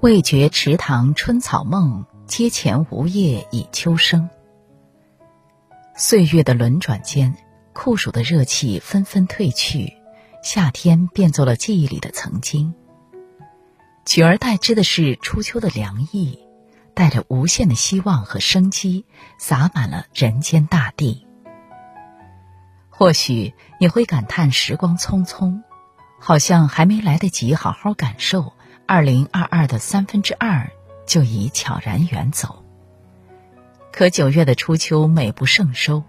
未觉池塘春草梦，阶前梧叶已秋声。岁月的轮转间，酷暑的热气纷纷褪去，夏天变作了记忆里的曾经。取而代之的是初秋的凉意，带着无限的希望和生机，洒满了人间大地。或许你会感叹时光匆匆，好像还没来得及好好感受。二零二二的三分之二就已悄然远走。可九月的初秋美不胜收，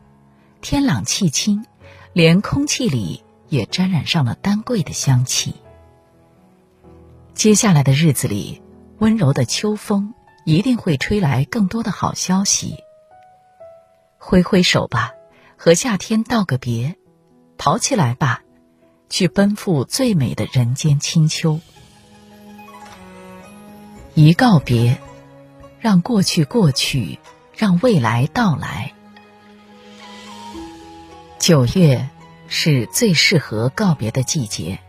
天朗气清，连空气里也沾染上了丹桂的香气。接下来的日子里，温柔的秋风一定会吹来更多的好消息。挥挥手吧，和夏天道个别，跑起来吧，去奔赴最美的人间清秋。一告别，让过去过去，让未来到来。九月是最适合告别的季节，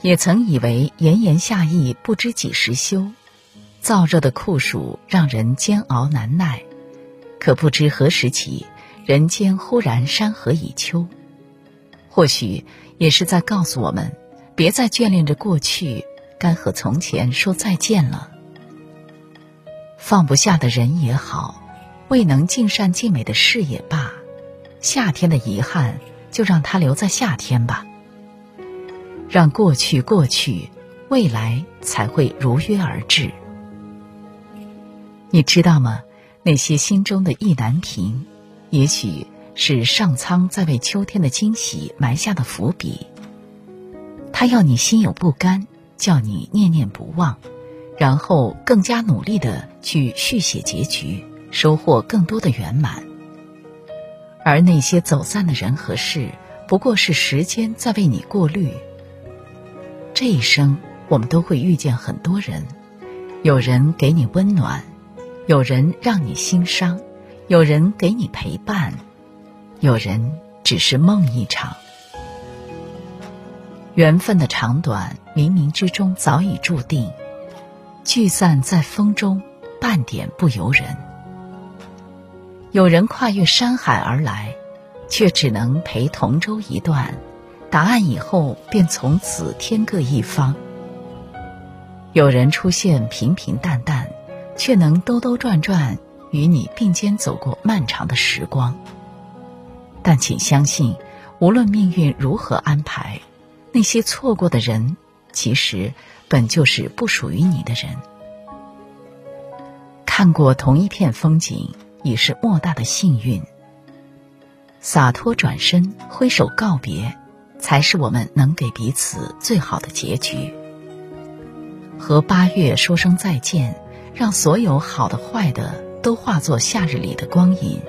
也曾以为炎炎夏意不知几时休，燥热的酷暑让人煎熬难耐。可不知何时起，人间忽然山河已秋。或许也是在告诉我们，别再眷恋着过去。该和从前说再见了。放不下的人也好，未能尽善尽美的事也罢，夏天的遗憾就让它留在夏天吧。让过去过去，未来才会如约而至。你知道吗？那些心中的意难平，也许是上苍在为秋天的惊喜埋下的伏笔。他要你心有不甘。叫你念念不忘，然后更加努力的去续写结局，收获更多的圆满。而那些走散的人和事，不过是时间在为你过滤。这一生，我们都会遇见很多人，有人给你温暖，有人让你心伤，有人给你陪伴，有人只是梦一场。缘分的长短，冥冥之中早已注定。聚散在风中，半点不由人。有人跨越山海而来，却只能陪同舟一段。答案以后便从此天各一方。有人出现平平淡淡，却能兜兜转转与你并肩走过漫长的时光。但请相信，无论命运如何安排。那些错过的人，其实本就是不属于你的人。看过同一片风景，已是莫大的幸运。洒脱转身，挥手告别，才是我们能给彼此最好的结局。和八月说声再见，让所有好的坏的都化作夏日里的光影。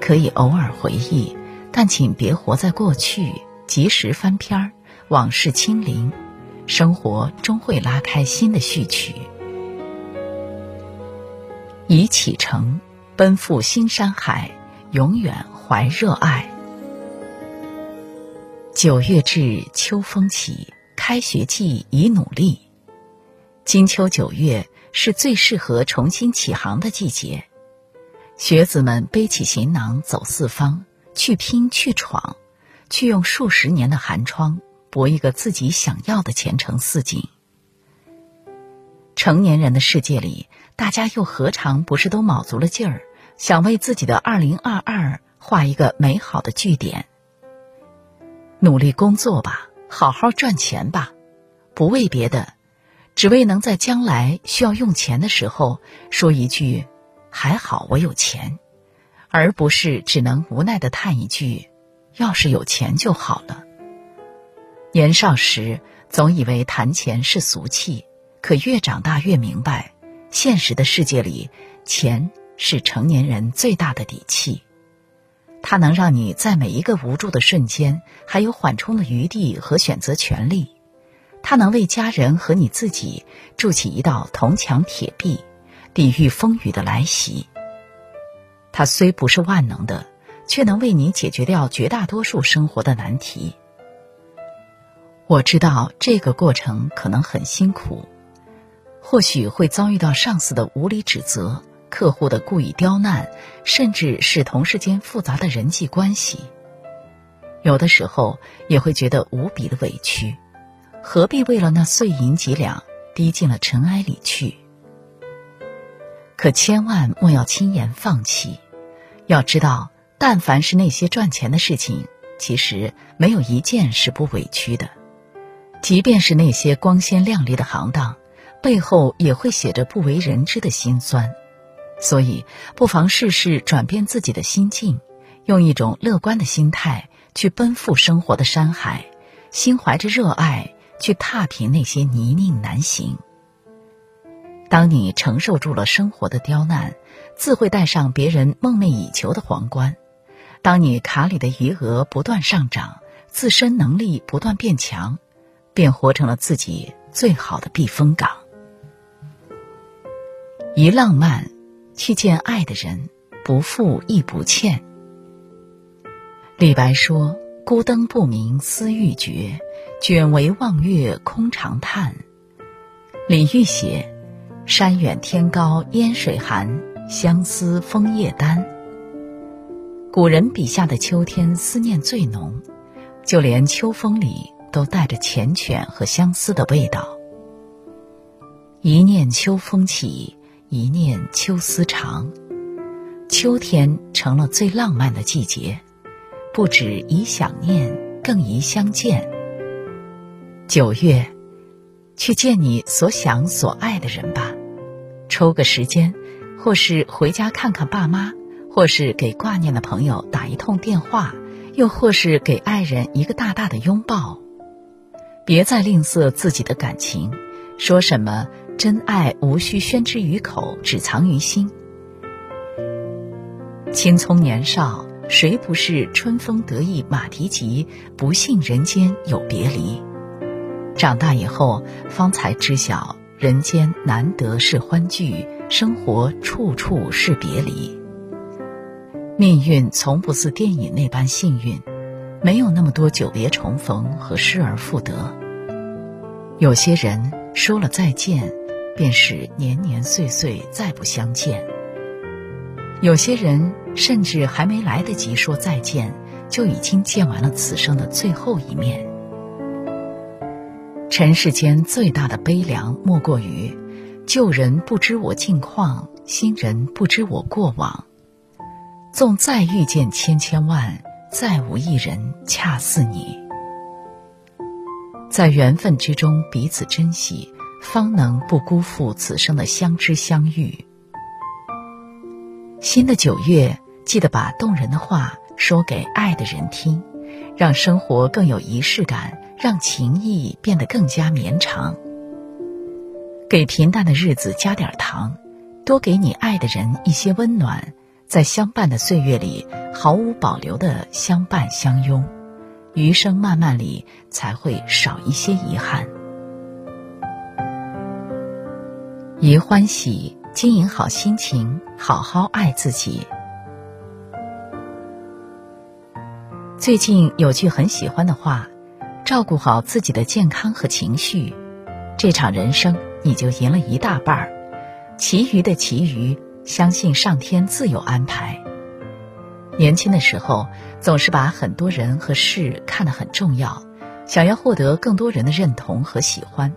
可以偶尔回忆，但请别活在过去，及时翻篇儿。往事清零，生活终会拉开新的序曲。已启程，奔赴新山海，永远怀热爱。九月至，秋风起，开学季已努力。金秋九月是最适合重新起航的季节，学子们背起行囊走四方，去拼去闯，去用数十年的寒窗。搏一个自己想要的前程似锦。成年人的世界里，大家又何尝不是都卯足了劲儿，想为自己的二零二二画一个美好的句点？努力工作吧，好好赚钱吧，不为别的，只为能在将来需要用钱的时候说一句“还好我有钱”，而不是只能无奈的叹一句“要是有钱就好了”。年少时总以为谈钱是俗气，可越长大越明白，现实的世界里，钱是成年人最大的底气。它能让你在每一个无助的瞬间还有缓冲的余地和选择权利，它能为家人和你自己筑起一道铜墙铁壁，抵御风雨的来袭。它虽不是万能的，却能为你解决掉绝大多数生活的难题。我知道这个过程可能很辛苦，或许会遭遇到上司的无理指责、客户的故意刁难，甚至是同事间复杂的人际关系。有的时候也会觉得无比的委屈，何必为了那碎银几两，滴进了尘埃里去？可千万莫要轻言放弃，要知道，但凡是那些赚钱的事情，其实没有一件是不委屈的。即便是那些光鲜亮丽的行当，背后也会写着不为人知的辛酸。所以，不妨试试转变自己的心境，用一种乐观的心态去奔赴生活的山海，心怀着热爱去踏平那些泥泞难行。当你承受住了生活的刁难，自会戴上别人梦寐以求的皇冠；当你卡里的余额不断上涨，自身能力不断变强，便活成了自己最好的避风港。一浪漫，去见爱的人，不负亦不欠。李白说：“孤灯不明思欲绝，卷帷望月空长叹。”李煜写。山远天高烟水寒，相思枫叶丹。古人笔下的秋天思念最浓，就连秋风里都带着缱绻和相思的味道。一念秋风起，一念秋思长。秋天成了最浪漫的季节，不止宜想念，更宜相见。九月，去见你所想所爱的人吧。抽个时间，或是回家看看爸妈，或是给挂念的朋友打一通电话，又或是给爱人一个大大的拥抱。别再吝啬自己的感情，说什么真爱无需宣之于口，只藏于心。青葱年少，谁不是春风得意马蹄疾，不信人间有别离？长大以后，方才知晓。人间难得是欢聚，生活处处是别离。命运从不似电影那般幸运，没有那么多久别重逢和失而复得。有些人说了再见，便是年年岁岁再不相见；有些人甚至还没来得及说再见，就已经见完了此生的最后一面。尘世间最大的悲凉，莫过于旧人不知我近况，新人不知我过往。纵再遇见千千万，再无一人恰似你。在缘分之中彼此珍惜，方能不辜负此生的相知相遇。新的九月，记得把动人的话说给爱的人听，让生活更有仪式感。让情谊变得更加绵长，给平淡的日子加点糖，多给你爱的人一些温暖，在相伴的岁月里毫无保留的相伴相拥，余生漫漫里才会少一些遗憾。宜欢喜，经营好心情，好好爱自己。最近有句很喜欢的话。照顾好自己的健康和情绪，这场人生你就赢了一大半儿。其余的其余，相信上天自有安排。年轻的时候，总是把很多人和事看得很重要，想要获得更多人的认同和喜欢。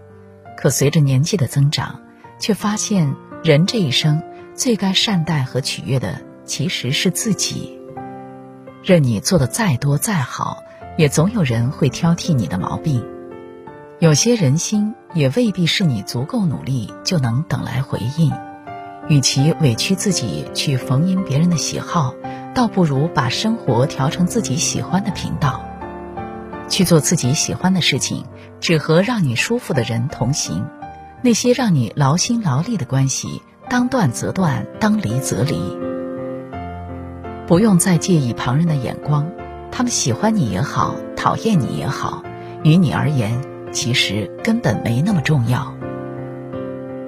可随着年纪的增长，却发现人这一生最该善待和取悦的其实是自己。任你做的再多再好。也总有人会挑剔你的毛病，有些人心也未必是你足够努力就能等来回应。与其委屈自己去逢迎别人的喜好，倒不如把生活调成自己喜欢的频道，去做自己喜欢的事情，只和让你舒服的人同行。那些让你劳心劳力的关系，当断则断，当离则离。不用再介意旁人的眼光。他们喜欢你也好，讨厌你也好，于你而言，其实根本没那么重要。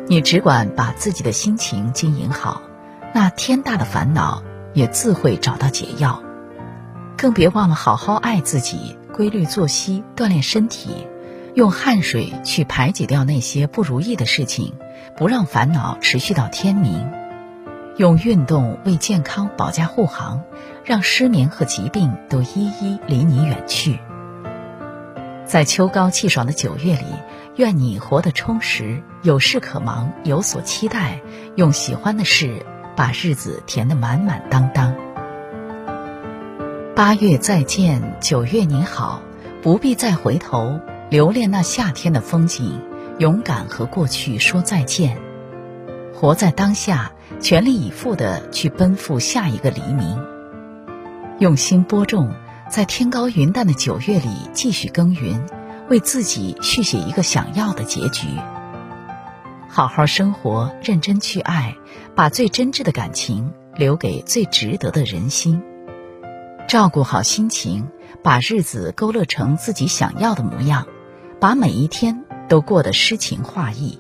你只管把自己的心情经营好，那天大的烦恼也自会找到解药。更别忘了好好爱自己，规律作息，锻炼身体，用汗水去排解掉那些不如意的事情，不让烦恼持续到天明。用运动为健康保驾护航，让失眠和疾病都一一离你远去。在秋高气爽的九月里，愿你活得充实，有事可忙，有所期待，用喜欢的事把日子填得满满当当。八月再见，九月你好，不必再回头。留恋那夏天的风景，勇敢和过去说再见，活在当下，全力以赴的去奔赴下一个黎明。用心播种，在天高云淡的九月里继续耕耘，为自己续写一个想要的结局。好好生活，认真去爱，把最真挚的感情留给最值得的人心。照顾好心情，把日子勾勒成自己想要的模样。把每一天都过得诗情画意。